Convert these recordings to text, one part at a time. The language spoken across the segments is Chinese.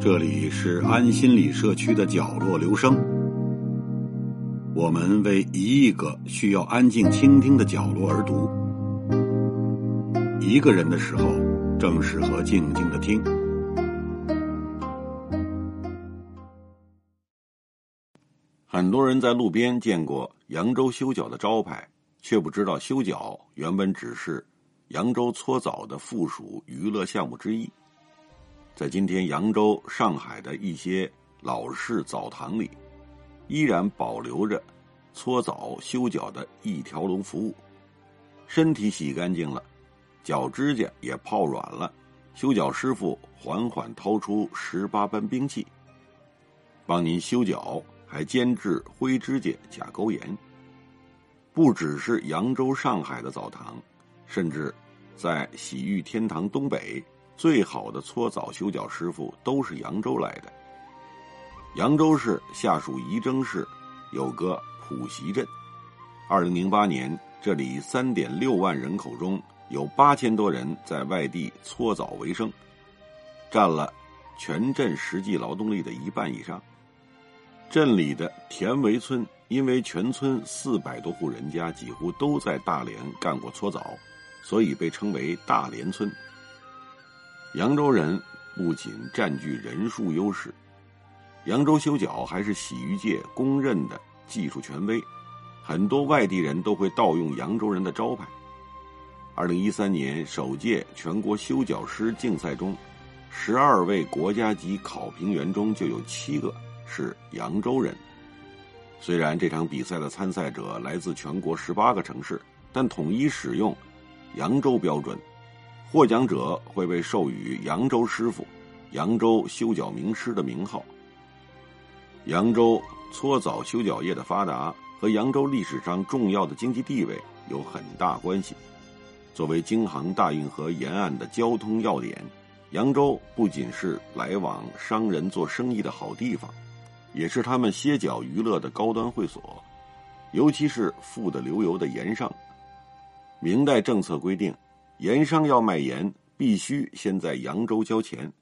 这里是安心理社区的角落，留声。我们为一亿个需要安静倾听的角落而读。一个人的时候，正适合静静的听。很多人在路边见过扬州修脚的招牌，却不知道修脚原本只是扬州搓澡的附属娱乐项目之一。在今天扬州、上海的一些老式澡堂里，依然保留着搓澡修脚的一条龙服务。身体洗干净了，脚指甲也泡软了，修脚师傅缓缓掏出十八般兵器，帮您修脚，还监制灰指甲、甲沟炎。不只是扬州、上海的澡堂，甚至在洗浴天堂东北。最好的搓澡修脚师傅都是扬州来的。扬州市下属仪征市，有个普习镇。二零零八年，这里三点六万人口中有八千多人在外地搓澡为生，占了全镇实际劳动力的一半以上。镇里的田围村，因为全村四百多户人家几乎都在大连干过搓澡，所以被称为大连村。扬州人不仅占据人数优势，扬州修脚还是洗浴界公认的技术权威，很多外地人都会盗用扬州人的招牌。二零一三年首届全国修脚师竞赛中，十二位国家级考评员中就有七个是扬州人。虽然这场比赛的参赛者来自全国十八个城市，但统一使用扬州标准。获奖者会被授予“扬州师傅”“扬州修脚名师”的名号。扬州搓澡修脚业的发达和扬州历史上重要的经济地位有很大关系。作为京杭大运河沿岸的交通要点，扬州不仅是来往商人做生意的好地方，也是他们歇脚娱乐的高端会所。尤其是富得流油的盐商。明代政策规定。盐商要卖盐，必须先在扬州交钱，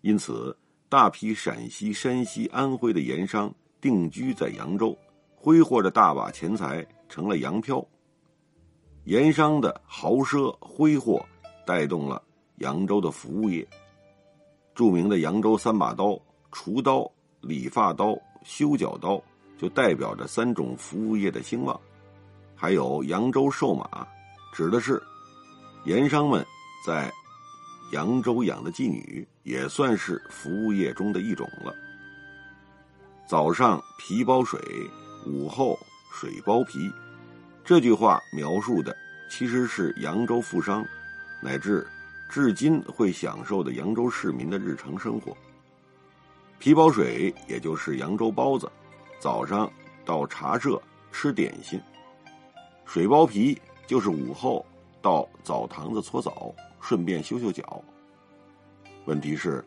因此大批陕西、山西、安徽的盐商定居在扬州，挥霍着大把钱财，成了洋漂。盐商的豪奢挥霍，带动了扬州的服务业。著名的扬州三把刀——厨刀、理发刀、修脚刀，就代表着三种服务业的兴旺。还有扬州瘦马，指的是。盐商们在扬州养的妓女，也算是服务业中的一种了。早上皮包水，午后水包皮，这句话描述的其实是扬州富商乃至至今会享受的扬州市民的日常生活。皮包水也就是扬州包子，早上到茶社吃点心；水包皮就是午后。到澡堂子搓澡，顺便修修脚。问题是，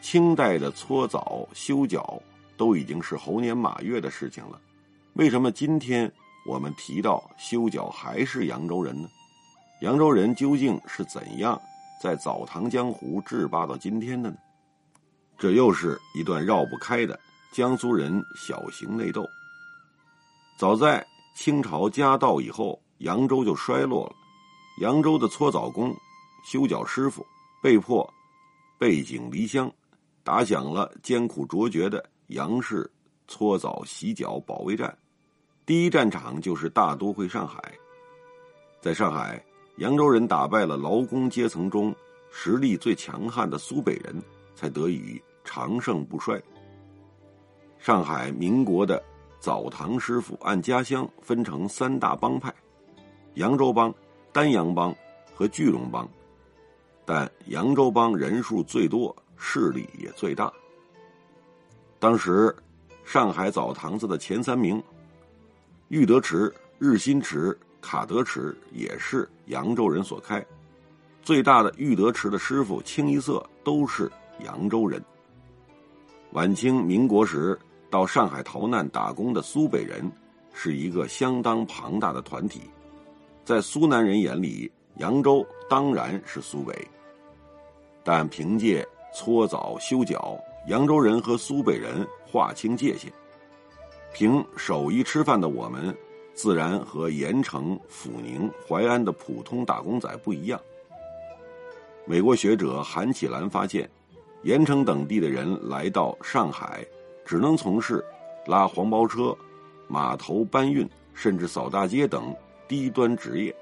清代的搓澡修脚都已经是猴年马月的事情了，为什么今天我们提到修脚还是扬州人呢？扬州人究竟是怎样在澡堂江湖制霸到今天的呢？这又是一段绕不开的江苏人小型内斗。早在清朝嘉道以后，扬州就衰落了。扬州的搓澡工、修脚师傅被迫背井离乡，打响了艰苦卓绝的杨氏搓澡洗脚保卫战。第一战场就是大都会上海。在上海，扬州人打败了劳工阶层中实力最强悍的苏北人，才得以长盛不衰。上海民国的澡堂师傅按家乡分成三大帮派：扬州帮。丹阳帮和聚龙帮，但扬州帮人数最多，势力也最大。当时，上海澡堂子的前三名，玉德池、日新池、卡德池也是扬州人所开。最大的玉德池的师傅清一色都是扬州人。晚清民国时到上海逃难打工的苏北人，是一个相当庞大的团体，在苏南人眼里，扬州当然是苏北。但凭借搓澡修脚，扬州人和苏北人划清界限。凭手艺吃饭的我们，自然和盐城、阜宁、淮安的普通打工仔不一样。美国学者韩启兰发现，盐城等地的人来到上海，只能从事拉黄包车、码头搬运，甚至扫大街等低端职业，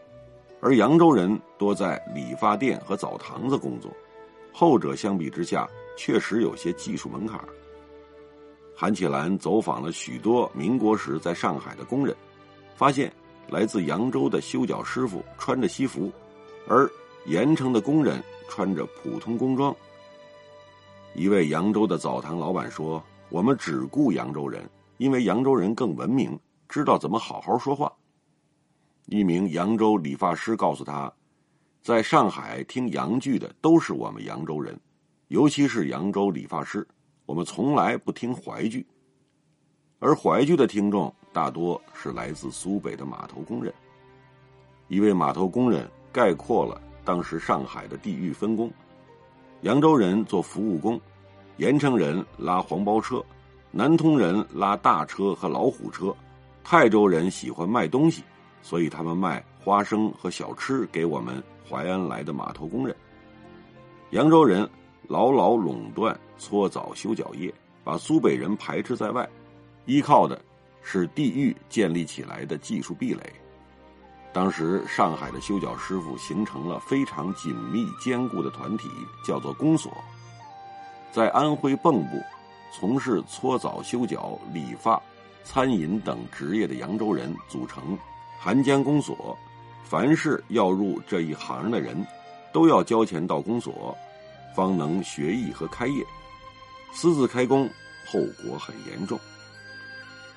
而扬州人多在理发店和澡堂子工作，后者相比之下确实有些技术门槛。韩启兰走访了许多民国时在上海的工人，发现来自扬州的修脚师傅穿着西服，而盐城的工人穿着普通工装。一位扬州的澡堂老板说：“我们只雇扬州人，因为扬州人更文明，知道怎么好好说话。”一名扬州理发师告诉他：“在上海听洋剧的都是我们扬州人，尤其是扬州理发师。”我们从来不听淮剧，而淮剧的听众大多是来自苏北的码头工人。一位码头工人概括了当时上海的地域分工：扬州人做服务工，盐城人拉黄包车，南通人拉大车和老虎车，泰州人喜欢卖东西，所以他们卖花生和小吃给我们淮安来的码头工人。扬州人。牢牢垄断搓澡修脚业，把苏北人排斥在外，依靠的是地域建立起来的技术壁垒。当时上海的修脚师傅形成了非常紧密坚固的团体，叫做公所。在安徽蚌埠，从事搓澡修脚、理发、餐饮等职业的扬州人组成韩江公所，凡是要入这一行的人，都要交钱到公所。方能学艺和开业，私自开工后果很严重。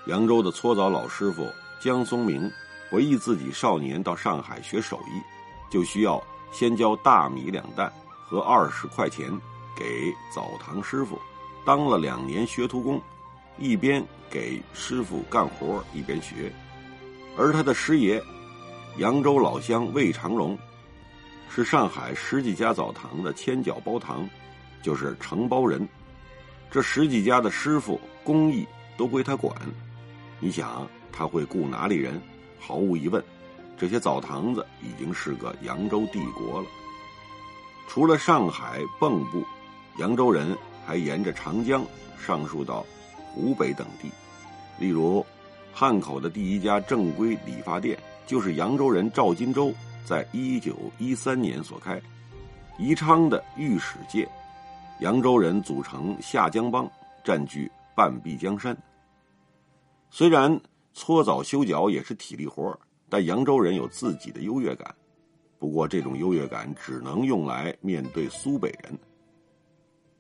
扬州的搓澡老师傅江松明回忆自己少年到上海学手艺，就需要先交大米两担和二十块钱给澡堂师傅，当了两年学徒工，一边给师傅干活一边学。而他的师爷，扬州老乡魏长荣。是上海十几家澡堂的千脚包堂，就是承包人。这十几家的师傅工艺都归他管。你想他会雇哪里人？毫无疑问，这些澡堂子已经是个扬州帝国了。除了上海蚌埠，扬州人还沿着长江上溯到湖北等地。例如，汉口的第一家正规理发店就是扬州人赵金洲。在一九一三年所开，宜昌的御史界，扬州人组成下江帮，占据半壁江山。虽然搓澡修脚也是体力活但扬州人有自己的优越感。不过这种优越感只能用来面对苏北人。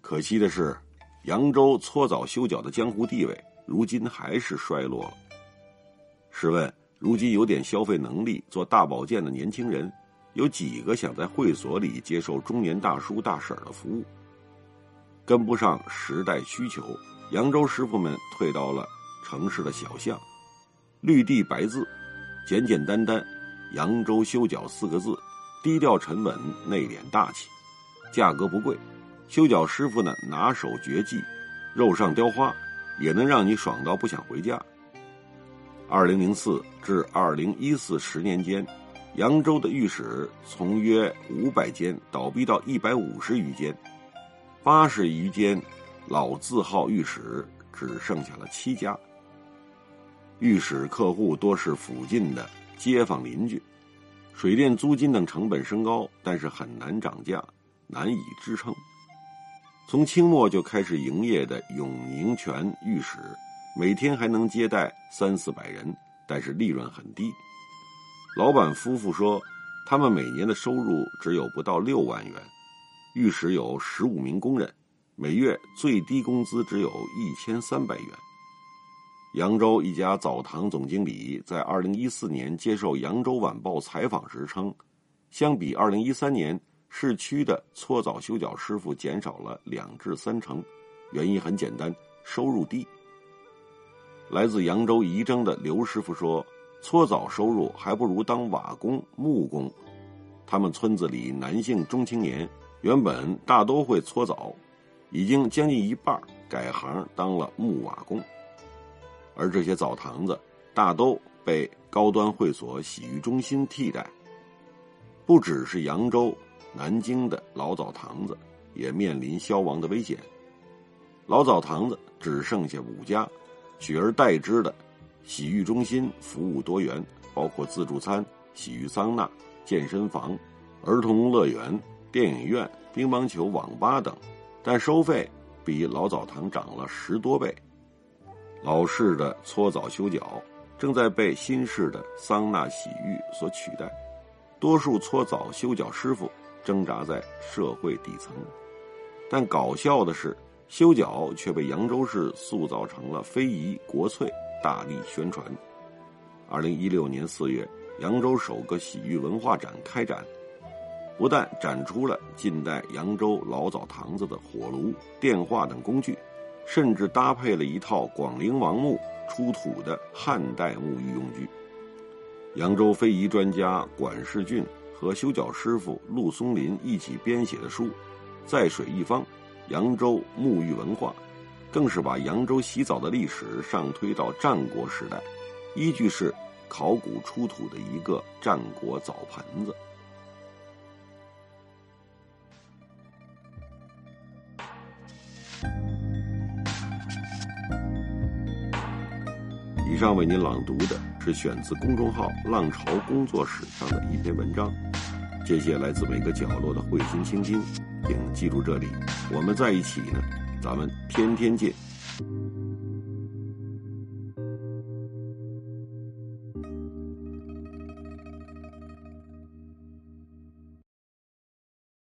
可惜的是，扬州搓澡修脚的江湖地位，如今还是衰落了。试问？如今有点消费能力、做大保健的年轻人，有几个想在会所里接受中年大叔大婶的服务？跟不上时代需求，扬州师傅们退到了城市的小巷，绿地白字，简简单单，“扬州修脚”四个字，低调沉稳、内敛大气，价格不贵。修脚师傅呢，拿手绝技，肉上雕花，也能让你爽到不想回家。二零零四至二零一四十年间，扬州的御史从约五百间倒闭到一百五十余间，八十余间老字号御史只剩下了七家。御史客户多是附近的街坊邻居，水电租金等成本升高，但是很难涨价，难以支撑。从清末就开始营业的永宁泉御史。每天还能接待三四百人，但是利润很低。老板夫妇说，他们每年的收入只有不到六万元。御史有十五名工人，每月最低工资只有一千三百元。扬州一家澡堂总经理在二零一四年接受《扬州晚报》采访时称，相比二零一三年，市区的搓澡修脚师傅减少了两至三成，原因很简单，收入低。来自扬州仪征的刘师傅说：“搓澡收入还不如当瓦工、木工。他们村子里男性中青年原本大都会搓澡，已经将近一半改行当了木瓦工。而这些澡堂子大都被高端会所洗浴中心替代。不只是扬州、南京的老澡堂子，也面临消亡的危险。老澡堂子只剩下五家。”取而代之的洗浴中心服务多元，包括自助餐、洗浴桑拿、健身房、儿童乐园、电影院、乒乓球网吧等，但收费比老澡堂涨了十多倍。老式的搓澡修脚正在被新式的桑拿洗浴所取代，多数搓澡修脚师傅挣扎在社会底层，但搞笑的是。修脚却被扬州市塑造成了非遗国粹，大力宣传。二零一六年四月，扬州首个洗浴文化展开展，不但展出了近代扬州老澡堂子的火炉、电话等工具，甚至搭配了一套广陵王墓出土的汉代沐浴用具。扬州非遗专家管世俊和修脚师傅陆松林一起编写的书《在水一方》。扬州沐浴文化，更是把扬州洗澡的历史上推到战国时代，依据是考古出土的一个战国澡盆子。上为您朗读的是选自公众号“浪潮工作室”上的一篇文章，谢谢来自每个角落的慧心倾听。请记住这里，我们在一起呢，咱们天天见。